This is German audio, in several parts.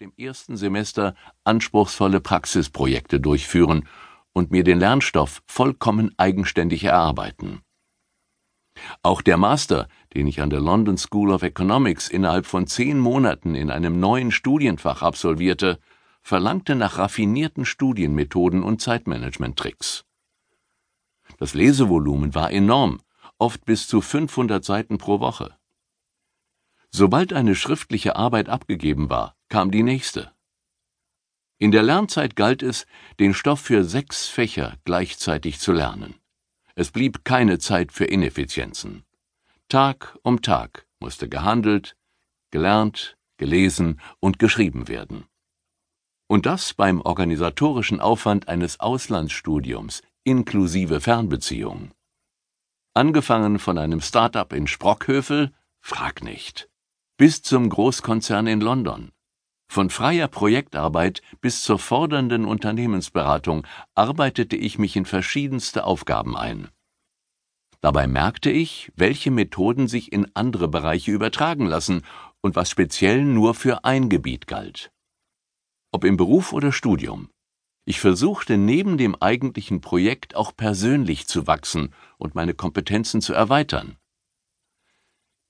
dem ersten Semester anspruchsvolle Praxisprojekte durchführen und mir den Lernstoff vollkommen eigenständig erarbeiten. Auch der Master, den ich an der London School of Economics innerhalb von zehn Monaten in einem neuen Studienfach absolvierte, verlangte nach raffinierten Studienmethoden und Zeitmanagement-Tricks. Das Lesevolumen war enorm, oft bis zu 500 Seiten pro Woche. Sobald eine schriftliche Arbeit abgegeben war, kam die nächste. In der Lernzeit galt es, den Stoff für sechs Fächer gleichzeitig zu lernen. Es blieb keine Zeit für Ineffizienzen. Tag um Tag musste gehandelt, gelernt, gelesen und geschrieben werden. Und das beim organisatorischen Aufwand eines Auslandsstudiums inklusive Fernbeziehung. Angefangen von einem Start-up in Sprockhövel, frag nicht bis zum Großkonzern in London. Von freier Projektarbeit bis zur fordernden Unternehmensberatung arbeitete ich mich in verschiedenste Aufgaben ein. Dabei merkte ich, welche Methoden sich in andere Bereiche übertragen lassen und was speziell nur für ein Gebiet galt. Ob im Beruf oder Studium. Ich versuchte neben dem eigentlichen Projekt auch persönlich zu wachsen und meine Kompetenzen zu erweitern.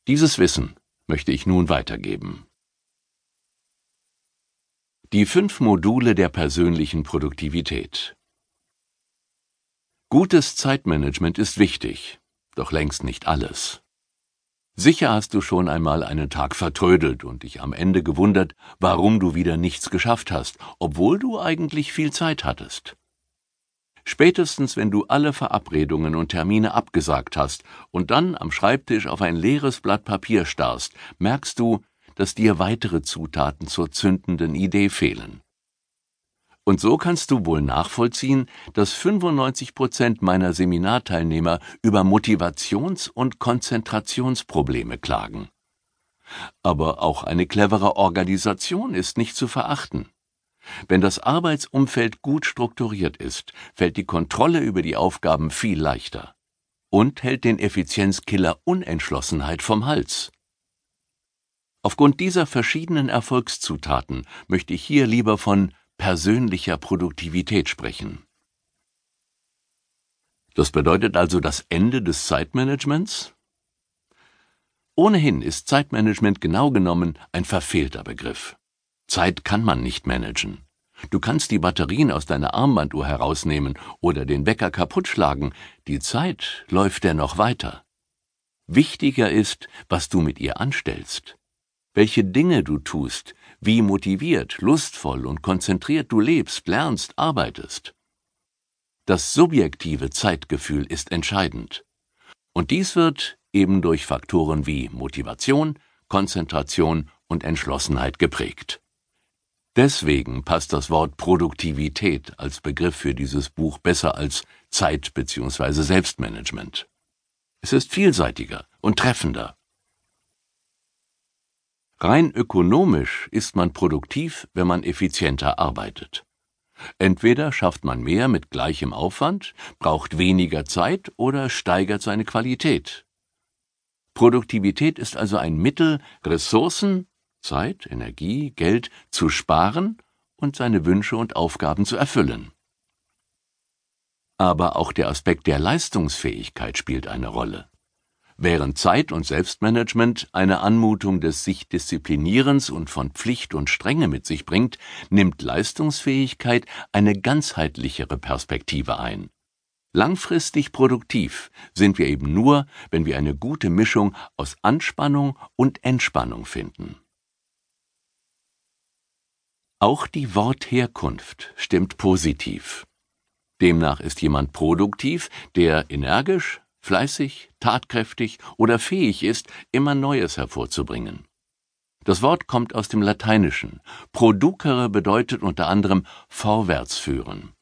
Dieses Wissen möchte ich nun weitergeben. Die fünf Module der persönlichen Produktivität. Gutes Zeitmanagement ist wichtig, doch längst nicht alles. Sicher hast du schon einmal einen Tag vertrödelt und dich am Ende gewundert, warum du wieder nichts geschafft hast, obwohl du eigentlich viel Zeit hattest. Spätestens wenn du alle Verabredungen und Termine abgesagt hast und dann am Schreibtisch auf ein leeres Blatt Papier starrst, merkst du, dass dir weitere Zutaten zur zündenden Idee fehlen. Und so kannst du wohl nachvollziehen, dass 95 Prozent meiner Seminarteilnehmer über Motivations- und Konzentrationsprobleme klagen. Aber auch eine clevere Organisation ist nicht zu verachten. Wenn das Arbeitsumfeld gut strukturiert ist, fällt die Kontrolle über die Aufgaben viel leichter und hält den Effizienzkiller Unentschlossenheit vom Hals. Aufgrund dieser verschiedenen Erfolgszutaten möchte ich hier lieber von persönlicher Produktivität sprechen. Das bedeutet also das Ende des Zeitmanagements? Ohnehin ist Zeitmanagement genau genommen ein verfehlter Begriff. Zeit kann man nicht managen. Du kannst die Batterien aus deiner Armbanduhr herausnehmen oder den Wecker kaputt schlagen, die Zeit läuft dennoch weiter. Wichtiger ist, was du mit ihr anstellst, welche Dinge du tust, wie motiviert, lustvoll und konzentriert du lebst, lernst, arbeitest. Das subjektive Zeitgefühl ist entscheidend. Und dies wird eben durch Faktoren wie Motivation, Konzentration und Entschlossenheit geprägt. Deswegen passt das Wort Produktivität als Begriff für dieses Buch besser als Zeit bzw. Selbstmanagement. Es ist vielseitiger und treffender. Rein ökonomisch ist man produktiv, wenn man effizienter arbeitet. Entweder schafft man mehr mit gleichem Aufwand, braucht weniger Zeit oder steigert seine Qualität. Produktivität ist also ein Mittel, Ressourcen Zeit, Energie, Geld zu sparen und seine Wünsche und Aufgaben zu erfüllen. Aber auch der Aspekt der Leistungsfähigkeit spielt eine Rolle. Während Zeit und Selbstmanagement eine Anmutung des sich Disziplinierens und von Pflicht und Strenge mit sich bringt, nimmt Leistungsfähigkeit eine ganzheitlichere Perspektive ein. Langfristig produktiv sind wir eben nur, wenn wir eine gute Mischung aus Anspannung und Entspannung finden. Auch die Wortherkunft stimmt positiv. Demnach ist jemand produktiv, der energisch, fleißig, tatkräftig oder fähig ist, immer Neues hervorzubringen. Das Wort kommt aus dem Lateinischen. Producere bedeutet unter anderem vorwärts führen.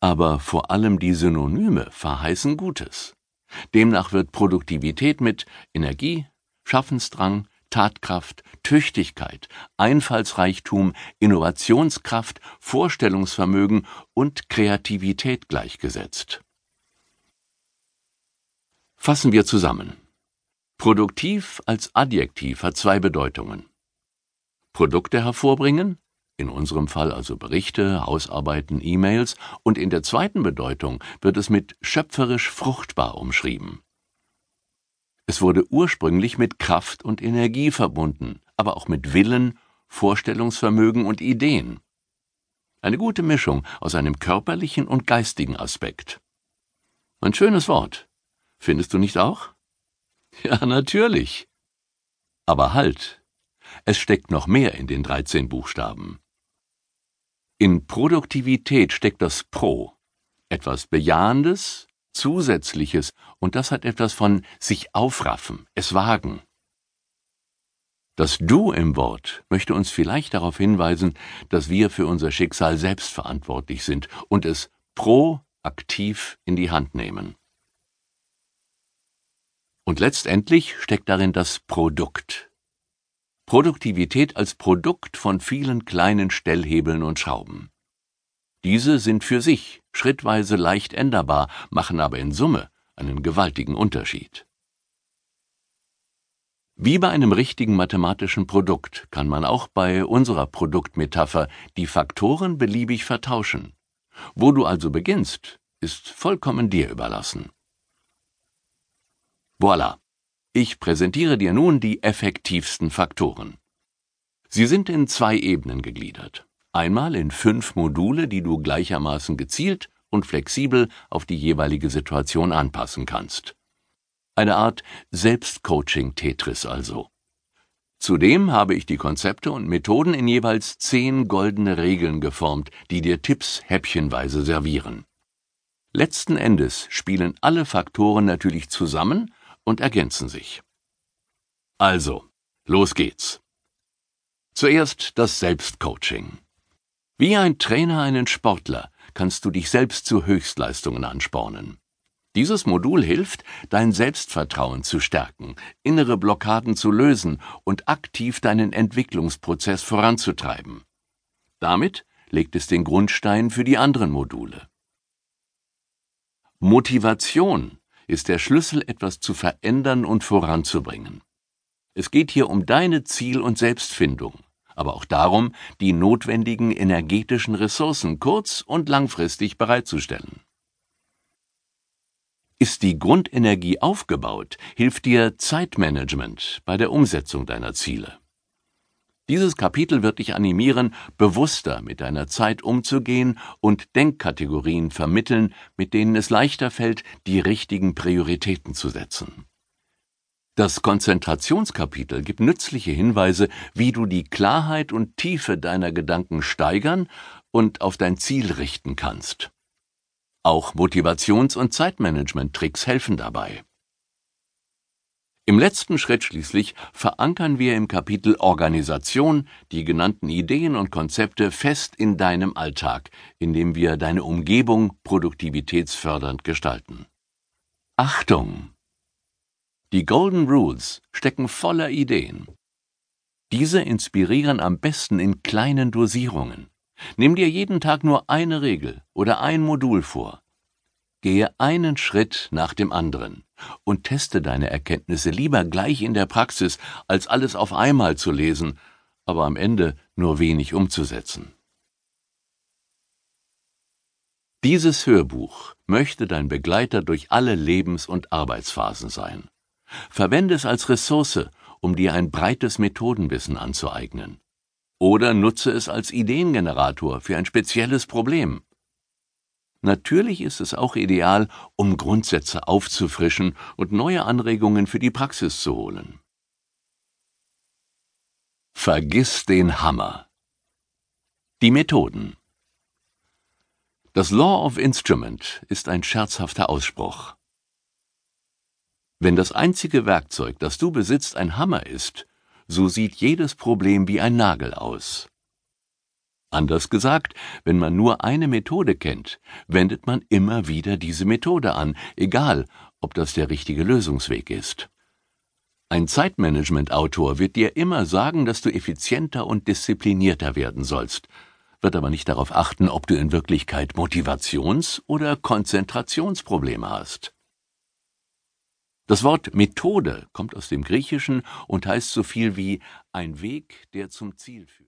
Aber vor allem die Synonyme verheißen Gutes. Demnach wird Produktivität mit Energie, Schaffensdrang, Tatkraft, Tüchtigkeit, Einfallsreichtum, Innovationskraft, Vorstellungsvermögen und Kreativität gleichgesetzt. Fassen wir zusammen. Produktiv als Adjektiv hat zwei Bedeutungen. Produkte hervorbringen, in unserem Fall also Berichte, Hausarbeiten, E-Mails, und in der zweiten Bedeutung wird es mit schöpferisch fruchtbar umschrieben. Es wurde ursprünglich mit Kraft und Energie verbunden, aber auch mit Willen, Vorstellungsvermögen und Ideen. Eine gute Mischung aus einem körperlichen und geistigen Aspekt. Ein schönes Wort. Findest du nicht auch? Ja, natürlich. Aber halt. Es steckt noch mehr in den 13 Buchstaben. In Produktivität steckt das Pro, etwas Bejahendes, Zusätzliches, und das hat etwas von sich aufraffen, es wagen. Das Du im Wort möchte uns vielleicht darauf hinweisen, dass wir für unser Schicksal selbst verantwortlich sind und es proaktiv in die Hand nehmen. Und letztendlich steckt darin das Produkt, Produktivität als Produkt von vielen kleinen Stellhebeln und Schrauben. Diese sind für sich schrittweise leicht änderbar, machen aber in Summe einen gewaltigen Unterschied. Wie bei einem richtigen mathematischen Produkt kann man auch bei unserer Produktmetapher die Faktoren beliebig vertauschen. Wo du also beginnst, ist vollkommen dir überlassen. Voilà. Ich präsentiere dir nun die effektivsten Faktoren. Sie sind in zwei Ebenen gegliedert. Einmal in fünf Module, die du gleichermaßen gezielt und flexibel auf die jeweilige Situation anpassen kannst. Eine Art Selbstcoaching-Tetris also. Zudem habe ich die Konzepte und Methoden in jeweils zehn goldene Regeln geformt, die dir Tipps häppchenweise servieren. Letzten Endes spielen alle Faktoren natürlich zusammen und ergänzen sich. Also, los geht's. Zuerst das Selbstcoaching. Wie ein Trainer einen Sportler kannst du dich selbst zu Höchstleistungen anspornen. Dieses Modul hilft, dein Selbstvertrauen zu stärken, innere Blockaden zu lösen und aktiv deinen Entwicklungsprozess voranzutreiben. Damit legt es den Grundstein für die anderen Module. Motivation ist der Schlüssel, etwas zu verändern und voranzubringen. Es geht hier um deine Ziel- und Selbstfindung, aber auch darum, die notwendigen energetischen Ressourcen kurz- und langfristig bereitzustellen. Ist die Grundenergie aufgebaut, hilft dir Zeitmanagement bei der Umsetzung deiner Ziele. Dieses Kapitel wird dich animieren, bewusster mit deiner Zeit umzugehen und Denkkategorien vermitteln, mit denen es leichter fällt, die richtigen Prioritäten zu setzen. Das Konzentrationskapitel gibt nützliche Hinweise, wie du die Klarheit und Tiefe deiner Gedanken steigern und auf dein Ziel richten kannst. Auch Motivations- und Zeitmanagement-Tricks helfen dabei. Im letzten Schritt schließlich verankern wir im Kapitel Organisation die genannten Ideen und Konzepte fest in deinem Alltag, indem wir deine Umgebung produktivitätsfördernd gestalten. Achtung! Die Golden Rules stecken voller Ideen. Diese inspirieren am besten in kleinen Dosierungen. Nimm dir jeden Tag nur eine Regel oder ein Modul vor. Gehe einen Schritt nach dem anderen und teste deine Erkenntnisse lieber gleich in der Praxis, als alles auf einmal zu lesen, aber am Ende nur wenig umzusetzen. Dieses Hörbuch möchte dein Begleiter durch alle Lebens- und Arbeitsphasen sein. Verwende es als Ressource, um dir ein breites Methodenwissen anzueignen. Oder nutze es als Ideengenerator für ein spezielles Problem. Natürlich ist es auch ideal, um Grundsätze aufzufrischen und neue Anregungen für die Praxis zu holen. Vergiss den Hammer. Die Methoden. Das Law of Instrument ist ein scherzhafter Ausspruch. Wenn das einzige Werkzeug, das du besitzt, ein Hammer ist, so sieht jedes Problem wie ein Nagel aus. Anders gesagt, wenn man nur eine Methode kennt, wendet man immer wieder diese Methode an, egal ob das der richtige Lösungsweg ist. Ein Zeitmanagement-Autor wird dir immer sagen, dass du effizienter und disziplinierter werden sollst, wird aber nicht darauf achten, ob du in Wirklichkeit Motivations- oder Konzentrationsprobleme hast. Das Wort Methode kommt aus dem Griechischen und heißt so viel wie ein Weg, der zum Ziel führt